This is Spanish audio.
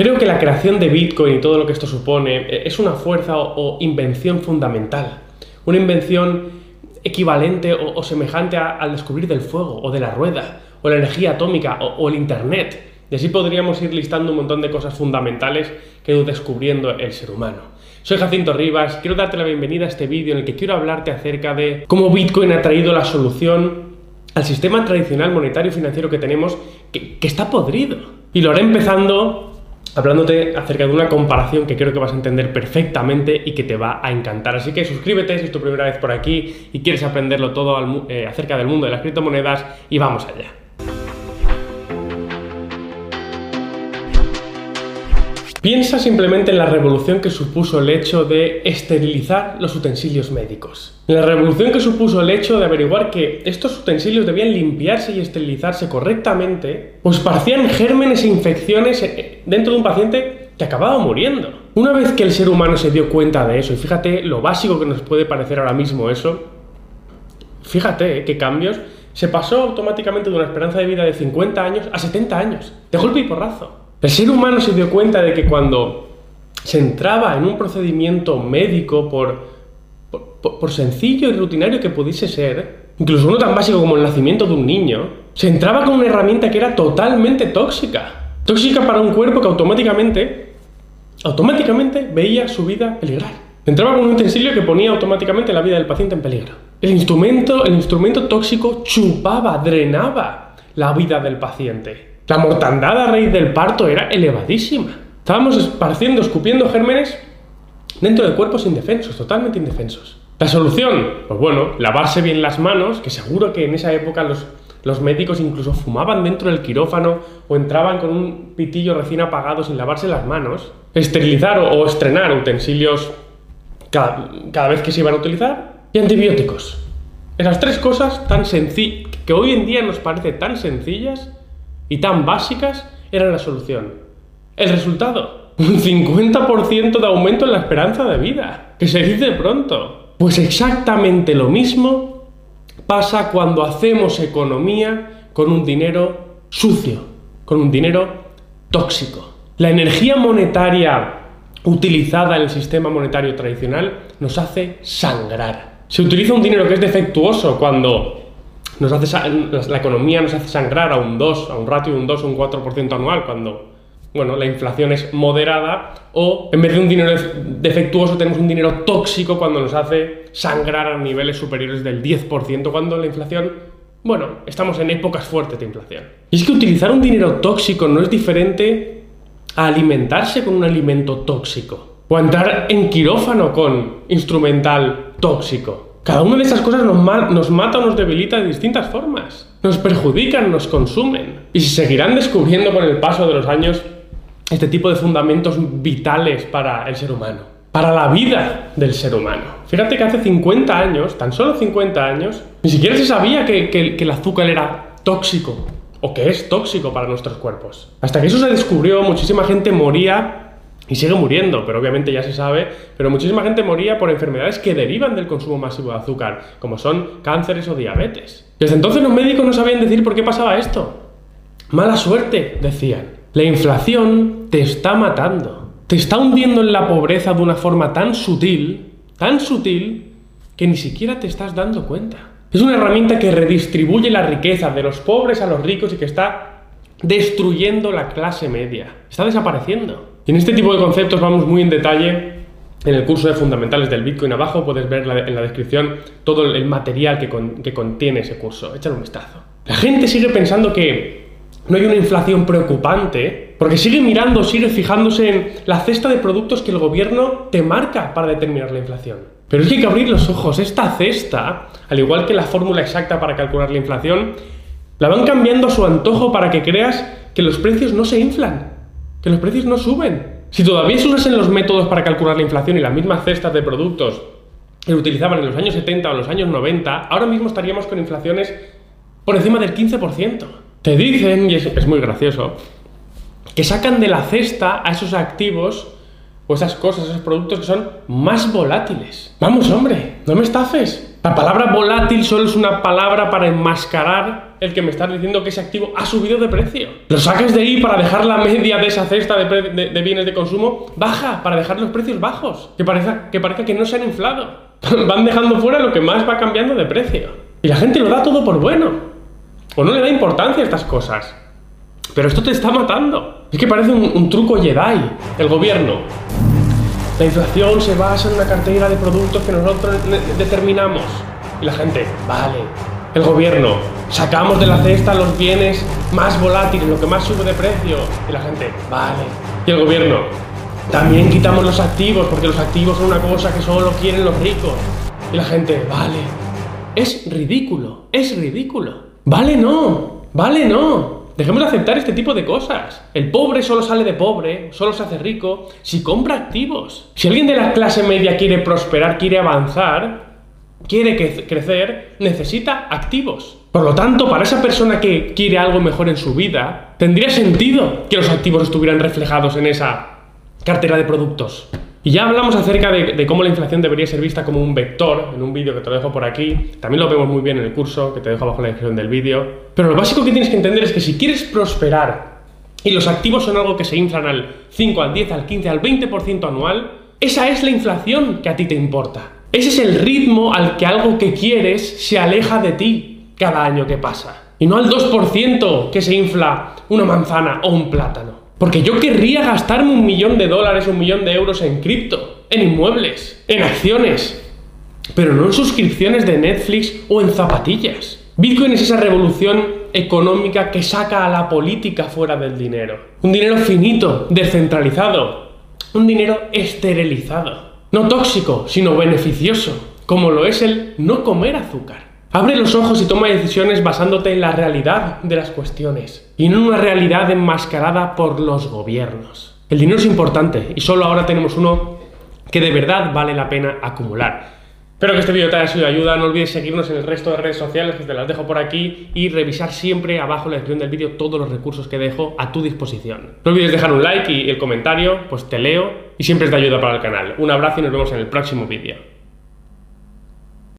Creo que la creación de Bitcoin y todo lo que esto supone eh, es una fuerza o, invención fundamental. Una invención equivalente o, semejante al descubrir del fuego o de la rueda o la energía atómica o, el Internet. Y así podríamos ir listando un montón de cosas fundamentales que ha ido descubriendo el ser humano. Soy Jacinto Rivas, quiero darte la bienvenida a este vídeo en el que quiero hablarte acerca de cómo Bitcoin ha traído la solución al sistema tradicional monetario y financiero que tenemos, que, que está podrido. Y lo haré empezando hablándote acerca de una comparación que creo que vas a entender perfectamente y que te va a encantar. Así que suscríbete si es tu primera vez por aquí y quieres aprenderlo todo eh, acerca del mundo de las criptomonedas y vamos allá. Piensa simplemente en la revolución que supuso el hecho de esterilizar los utensilios médicos. La revolución que supuso el hecho de averiguar que estos utensilios debían limpiarse y esterilizarse correctamente, pues parecían gérmenes e infecciones eh, dentro de un paciente que acababa muriendo. Una vez que el ser humano se dio cuenta de eso, y fíjate lo básico que nos puede parecer ahora mismo eso, fíjate qué cambios, se pasó automáticamente de una esperanza de vida de 50 años a 70 años, de golpe y porrazo. El ser humano se dio cuenta de que cuando se entraba en un procedimiento médico, por, por, sencillo y rutinario que pudiese ser, incluso uno tan básico como el nacimiento de un niño, se entraba con una herramienta que era totalmente tóxica. Tóxica para un cuerpo que automáticamente, automáticamente veía su vida peligrar. Entraba con un utensilio que ponía automáticamente la vida del paciente en peligro. El instrumento, el instrumento tóxico chupaba, drenaba la vida del paciente. La mortandad a raíz del parto era elevadísima. Estábamos esparciendo, escupiendo gérmenes dentro de cuerpos indefensos, totalmente indefensos. La solución, pues bueno, lavarse bien las manos, que seguro que en esa época los, los médicos incluso fumaban dentro del quirófano o entraban con un pitillo recién apagado sin lavarse las manos. Esterilizar o, estrenar utensilios cada, cada, vez que se iban a utilizar. Y antibióticos. Esas tres cosas tan sencillas, que hoy en día nos parece tan sencillas, y tan básicas eran la solución. El resultado, un 50% de aumento en la esperanza de vida, que se dice pronto. Pues exactamente lo mismo pasa cuando hacemos economía con un dinero sucio, con un dinero tóxico. La energía monetaria utilizada en el sistema monetario tradicional nos hace sangrar. Se utiliza un dinero que es defectuoso cuando nos hace, la economía nos hace sangrar a un 2, a un ratio de un 2 o un 4% anual, cuando bueno, la inflación es moderada, o en vez de un dinero defectuoso tenemos un dinero tóxico cuando nos hace sangrar a niveles superiores del 10%, cuando la inflación, bueno, estamos en épocas fuertes de inflación. Y es que utilizar un dinero tóxico no es diferente a alimentarse con un alimento tóxico, o entrar en quirófano con instrumental tóxico. Cada una de esas cosas nos, nos mata o nos debilita de distintas formas. Nos perjudican, nos consumen. Y se seguirán descubriendo con el paso de los años este tipo de fundamentos vitales para el ser humano. Para la vida del ser humano. Fíjate que hace 50 años, tan solo 50 años, ni siquiera se sabía que, que el azúcar era tóxico o que es tóxico para nuestros cuerpos. Hasta que eso se descubrió, muchísima gente moría y sigue muriendo, pero obviamente ya se sabe, pero muchísima gente moría por enfermedades que derivan del consumo masivo de azúcar, como son cánceres o diabetes. Desde entonces los médicos no sabían decir por qué pasaba esto. Mala suerte, decían. La inflación te está matando. Te está hundiendo en la pobreza de una forma tan sutil, tan sutil, que ni siquiera te estás dando cuenta. Es una herramienta que redistribuye la riqueza de los pobres a los ricos y que está destruyendo la clase media. Está desapareciendo. Y en este tipo de conceptos vamos muy en detalle en el curso de fundamentales del Bitcoin. Abajo puedes ver en la descripción todo el material que, contiene ese curso. Échale un vistazo. La gente sigue pensando que no hay una inflación preocupante porque sigue mirando, sigue fijándose en la cesta de productos que el gobierno te marca para determinar la inflación. Pero es que hay que abrir los ojos. Esta cesta, al igual que la fórmula exacta para calcular la inflación, la van cambiando a su antojo para que creas que los precios no se inflan que los precios no suben. Si todavía se usasen los métodos para calcular la inflación y las mismas cestas de productos que utilizaban en los años 70 o los años 90, ahora mismo estaríamos con inflaciones por encima del 15%. Te dicen, y es, muy gracioso, que sacan de la cesta a esos activos o esas cosas, esos productos que son más volátiles. Vamos, hombre, no me estafes. La palabra volátil solo es una palabra para enmascarar el que me estás diciendo que ese activo ha subido de precio. Lo sacas de ahí para dejar la media de esa cesta de, bienes de consumo baja, para dejar los precios bajos, que parezca, que parezca que no se han inflado. Van dejando fuera lo que más va cambiando de precio. Y la gente lo da todo por bueno. O no le da importancia a estas cosas. Pero esto te está matando. Es que parece un, truco Jedi. El gobierno la inflación se basa en una cartera de productos que nosotros determinamos. Y la gente, vale. El gobierno, sacamos de la cesta los bienes más volátiles, lo que más sube de precio. Y la gente, vale. Y el gobierno, también quitamos los activos, porque los activos son una cosa que solo quieren los ricos. Y la gente, vale. Es ridículo, es ridículo. Vale, no, vale, no. Dejemos de aceptar este tipo de cosas. El pobre solo sale de pobre, solo se hace rico si compra activos. Si alguien de la clase media quiere prosperar, quiere avanzar, quiere crecer, necesita activos. Por lo tanto, para esa persona que quiere algo mejor en su vida, tendría sentido que los activos estuvieran reflejados en esa cartera de productos. Y ya hablamos acerca de, cómo la inflación debería ser vista como un vector, en un vídeo que te lo dejo por aquí. También lo vemos muy bien en el curso, que te dejo abajo en la descripción del vídeo. Pero lo básico que tienes que entender es que si quieres prosperar y los activos son algo que se inflan al 5, al 10, al 15, al 20% anual, esa es la inflación que a ti te importa. Ese es el ritmo al que algo que quieres se aleja de ti cada año que pasa. Y no al 2% que se infla una manzana o un plátano. Porque yo querría gastarme un millón de dólares, un millón de euros en cripto, en inmuebles, en acciones, pero no en suscripciones de Netflix o en zapatillas. Bitcoin es esa revolución económica que saca a la política fuera del dinero. Un dinero finito, descentralizado, un dinero esterilizado. No tóxico, sino beneficioso, como lo es el no comer azúcar. Abre los ojos y toma decisiones basándote en la realidad de las cuestiones y no en una realidad enmascarada por los gobiernos. El dinero es importante y solo ahora tenemos uno que de verdad vale la pena acumular. Espero que este vídeo te haya sido de ayuda. No olvides seguirnos en el resto de redes sociales que te las dejo por aquí y revisar siempre abajo en la descripción del vídeo todos los recursos que dejo a tu disposición. No olvides dejar un like y el comentario, pues te leo y siempre es de ayuda para el canal. Un abrazo y nos vemos en el próximo vídeo.